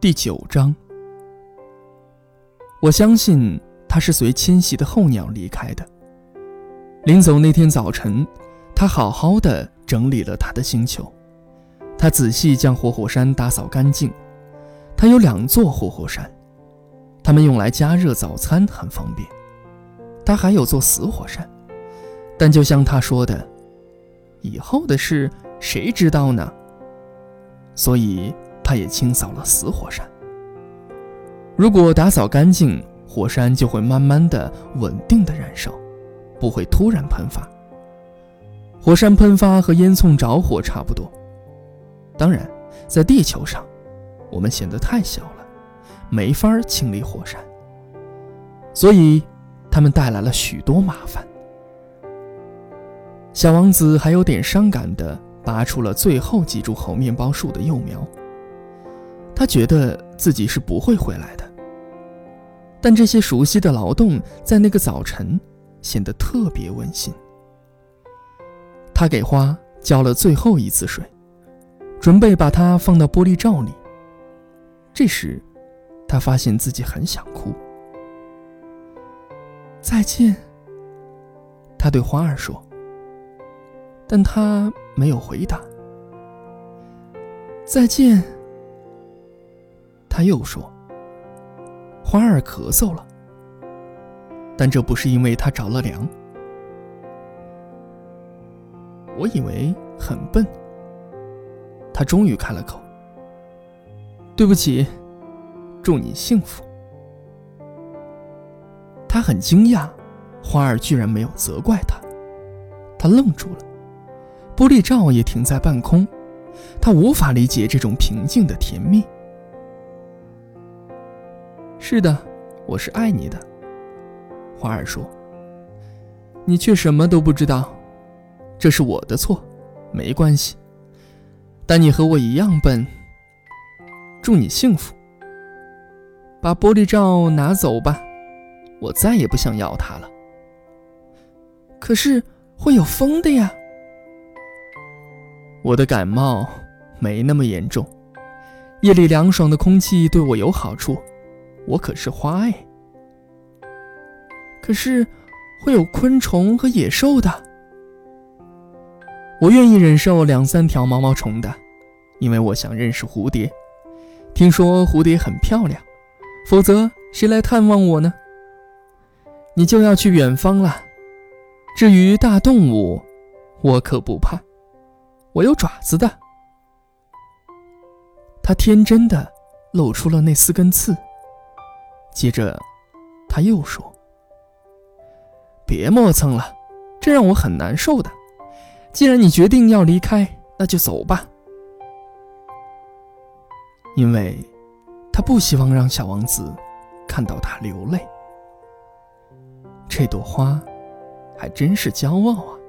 第九章，我相信他是随迁徙的候鸟离开的。临走那天早晨，他好好的整理了他的星球，他仔细将活火山打扫干净。他有两座活火山，他们用来加热早餐很方便。他还有座死火山，但就像他说的，以后的事谁知道呢？所以。他也清扫了死火山。如果打扫干净，火山就会慢慢的、稳定的燃烧，不会突然喷发。火山喷发和烟囱着火差不多。当然，在地球上，我们显得太小了，没法清理火山，所以他们带来了许多麻烦。小王子还有点伤感的拔出了最后几株猴面包树的幼苗。他觉得自己是不会回来的，但这些熟悉的劳动在那个早晨显得特别温馨。他给花浇了最后一次水，准备把它放到玻璃罩里。这时，他发现自己很想哭。再见，他对花儿说，但他没有回答。再见。他又说：“花儿咳嗽了，但这不是因为他着了凉。”我以为很笨。他终于开了口：“对不起，祝你幸福。”他很惊讶，花儿居然没有责怪他。他愣住了，玻璃罩也停在半空。他无法理解这种平静的甜蜜。是的，我是爱你的，花儿说。你却什么都不知道，这是我的错，没关系。但你和我一样笨。祝你幸福。把玻璃罩拿走吧，我再也不想要它了。可是会有风的呀。我的感冒没那么严重，夜里凉爽的空气对我有好处。我可是花哎，可是会有昆虫和野兽的。我愿意忍受两三条毛毛虫的，因为我想认识蝴蝶。听说蝴蝶很漂亮，否则谁来探望我呢？你就要去远方了。至于大动物，我可不怕，我有爪子的。他天真的露出了那四根刺。接着，他又说：“别磨蹭了，这让我很难受的。既然你决定要离开，那就走吧。”因为，他不希望让小王子看到他流泪。这朵花，还真是骄傲啊。